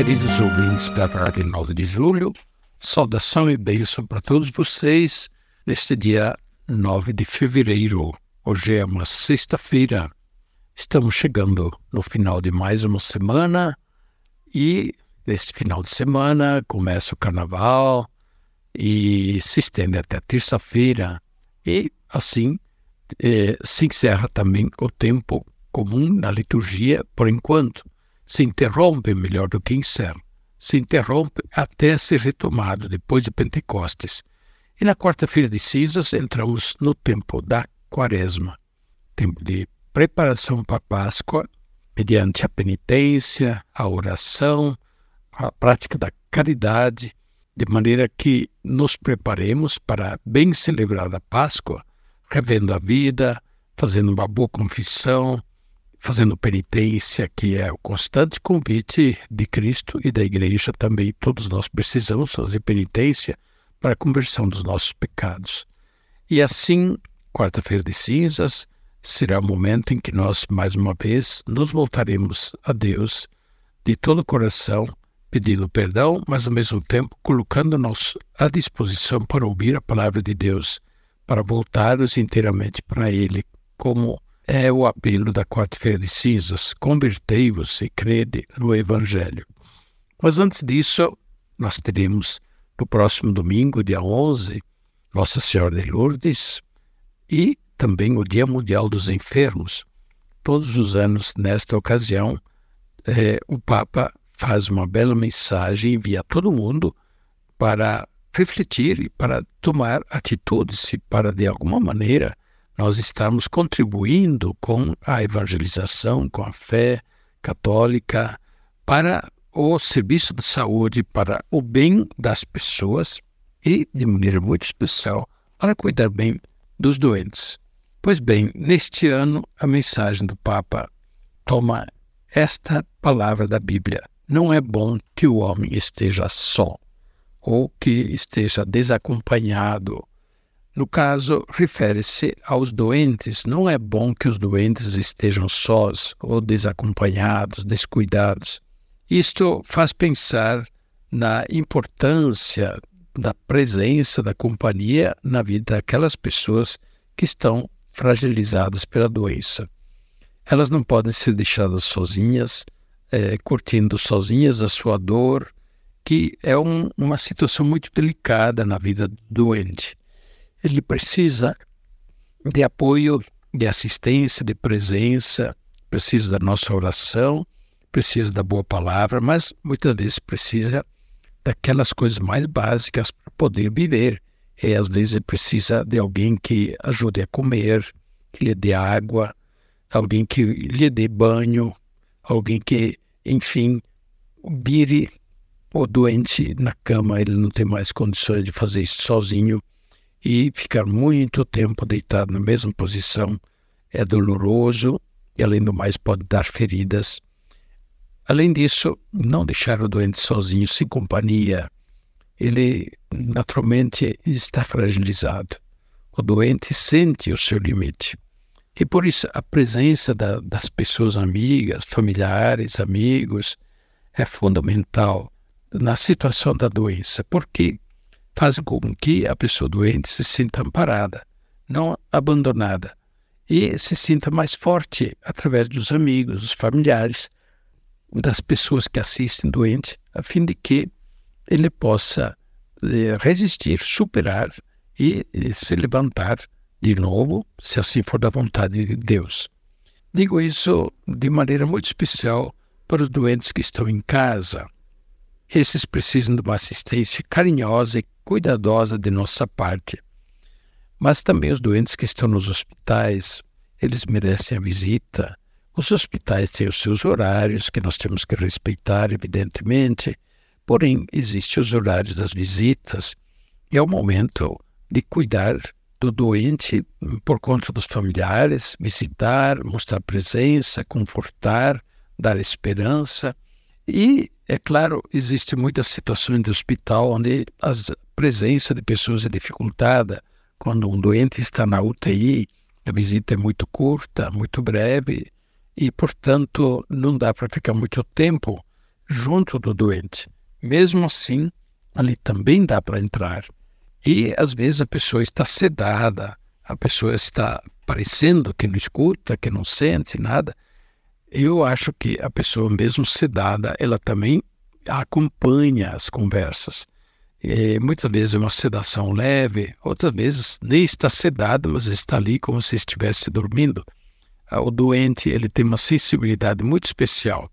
Queridos ouvintes da Rádio 9 de Julho, saudação e bênção para todos vocês neste dia 9 de fevereiro. Hoje é uma sexta-feira. Estamos chegando no final de mais uma semana e neste final de semana começa o carnaval e se estende até terça-feira e assim eh, se encerra também o tempo comum na liturgia por enquanto. Se interrompe melhor do que encerra. Se interrompe até ser retomado depois de Pentecostes. E na quarta-feira de cinzas entramos no tempo da quaresma, tempo de preparação para a Páscoa, mediante a penitência, a oração, a prática da caridade, de maneira que nos preparemos para bem celebrar a Páscoa, revendo a vida, fazendo uma boa confissão, fazendo penitência, que é o constante convite de Cristo e da Igreja também. Todos nós precisamos fazer penitência para a conversão dos nossos pecados. E assim, quarta-feira de cinzas será o momento em que nós, mais uma vez, nos voltaremos a Deus de todo o coração, pedindo perdão, mas ao mesmo tempo colocando-nos à disposição para ouvir a palavra de Deus, para voltarmos inteiramente para Ele, como é o apelo da quarta-feira de cinzas: convertei-vos e crede no Evangelho. Mas antes disso, nós teremos no próximo domingo, dia 11, Nossa Senhora de Lourdes e também o Dia Mundial dos Enfermos. Todos os anos, nesta ocasião, é, o Papa faz uma bela mensagem, envia a todo mundo para refletir e para tomar atitudes e para, de alguma maneira, nós estarmos contribuindo com a evangelização, com a fé católica, para o serviço de saúde, para o bem das pessoas e, de maneira muito especial, para cuidar bem dos doentes. Pois bem, neste ano, a mensagem do Papa toma esta palavra da Bíblia. Não é bom que o homem esteja só ou que esteja desacompanhado no caso, refere-se aos doentes. Não é bom que os doentes estejam sós ou desacompanhados, descuidados. Isto faz pensar na importância da presença da companhia na vida daquelas pessoas que estão fragilizadas pela doença. Elas não podem ser deixadas sozinhas, é, curtindo sozinhas a sua dor, que é um, uma situação muito delicada na vida do doente ele precisa de apoio, de assistência, de presença, precisa da nossa oração, precisa da boa palavra, mas muitas vezes precisa daquelas coisas mais básicas para poder viver. E às vezes precisa de alguém que ajude a comer, que lhe dê água, alguém que lhe dê banho, alguém que, enfim, vire o doente na cama, ele não tem mais condições de fazer isso sozinho e ficar muito tempo deitado na mesma posição é doloroso e, além do mais, pode dar feridas. Além disso, não deixar o doente sozinho, sem companhia. Ele naturalmente está fragilizado. O doente sente o seu limite. E por isso a presença da, das pessoas amigas, familiares, amigos, é fundamental na situação da doença, porque fazem com que a pessoa doente se sinta amparada, não abandonada, e se sinta mais forte através dos amigos, dos familiares, das pessoas que assistem doente, a fim de que ele possa eh, resistir, superar e, e se levantar de novo, se assim for da vontade de Deus. Digo isso de maneira muito especial para os doentes que estão em casa. Esses precisam de uma assistência carinhosa e cuidadosa de nossa parte. Mas também os doentes que estão nos hospitais, eles merecem a visita. Os hospitais têm os seus horários, que nós temos que respeitar, evidentemente, porém, existem os horários das visitas, e é o momento de cuidar do doente por conta dos familiares, visitar, mostrar presença, confortar, dar esperança. E, é claro, existem muitas situações de hospital onde a presença de pessoas é dificultada. Quando um doente está na UTI, a visita é muito curta, muito breve, e, portanto, não dá para ficar muito tempo junto do doente. Mesmo assim, ali também dá para entrar. E, às vezes, a pessoa está sedada, a pessoa está parecendo que não escuta, que não sente nada. Eu acho que a pessoa, mesmo sedada, ela também acompanha as conversas. E, muitas vezes é uma sedação leve, outras vezes nem está sedada, mas está ali como se estivesse dormindo. Ah, o doente ele tem uma sensibilidade muito especial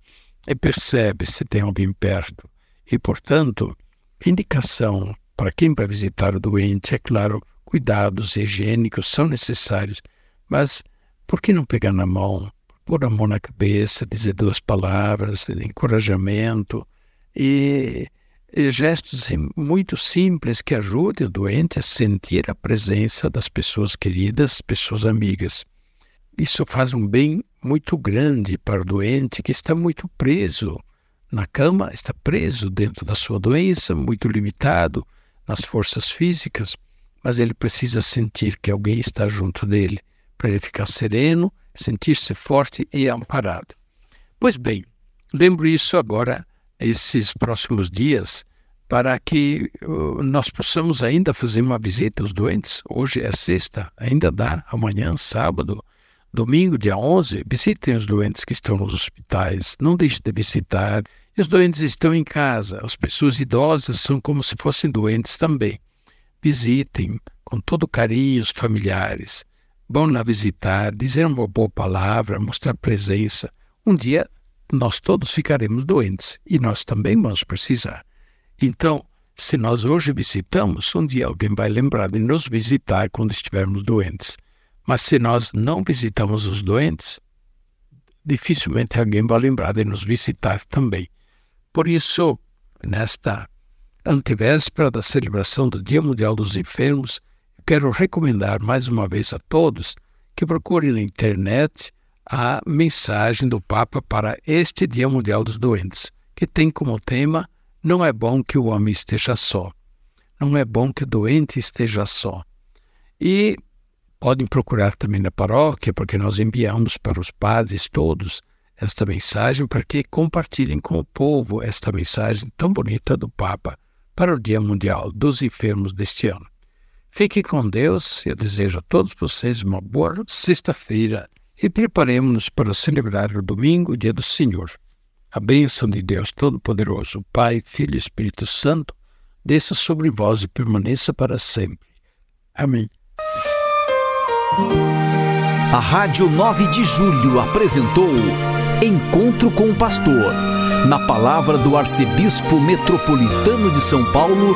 e percebe se tem alguém perto. E, portanto, indicação para quem vai visitar o doente, é claro, cuidados higiênicos são necessários, mas por que não pegar na mão, pôr a mão na cabeça, dizer duas palavras encorajamento e, e gestos muito simples que ajudem o doente a sentir a presença das pessoas queridas, pessoas amigas. Isso faz um bem muito grande para o doente que está muito preso na cama, está preso dentro da sua doença, muito limitado nas forças físicas, mas ele precisa sentir que alguém está junto dele para ele ficar sereno sentir-se forte e amparado. Pois bem, lembro isso agora, esses próximos dias, para que uh, nós possamos ainda fazer uma visita aos doentes. Hoje é sexta, ainda dá, amanhã, sábado, domingo, dia 11, visitem os doentes que estão nos hospitais, não deixem de visitar. Os doentes estão em casa, as pessoas idosas são como se fossem doentes também. Visitem com todo carinho os familiares vão lá visitar, dizer uma boa palavra, mostrar presença. Um dia nós todos ficaremos doentes e nós também vamos precisar. Então, se nós hoje visitamos, um dia alguém vai lembrar de nos visitar quando estivermos doentes. Mas se nós não visitamos os doentes, dificilmente alguém vai lembrar de nos visitar também. Por isso, nesta antevéspera da celebração do Dia Mundial dos Enfermos, quero recomendar mais uma vez a todos que procurem na internet a mensagem do Papa para este Dia Mundial dos Doentes, que tem como tema Não é bom que o homem esteja só. Não é bom que o doente esteja só. E podem procurar também na paróquia, porque nós enviamos para os padres todos esta mensagem para que compartilhem com o povo esta mensagem tão bonita do Papa para o Dia Mundial dos Enfermos deste ano. Fique com Deus. Eu desejo a todos vocês uma boa sexta-feira e preparemos-nos para celebrar o domingo, dia do Senhor. A bênção de Deus Todo-Poderoso, Pai, Filho e Espírito Santo, desça sobre vós e permaneça para sempre. Amém. A Rádio 9 de Julho apresentou Encontro com o Pastor, na palavra do Arcebispo Metropolitano de São Paulo,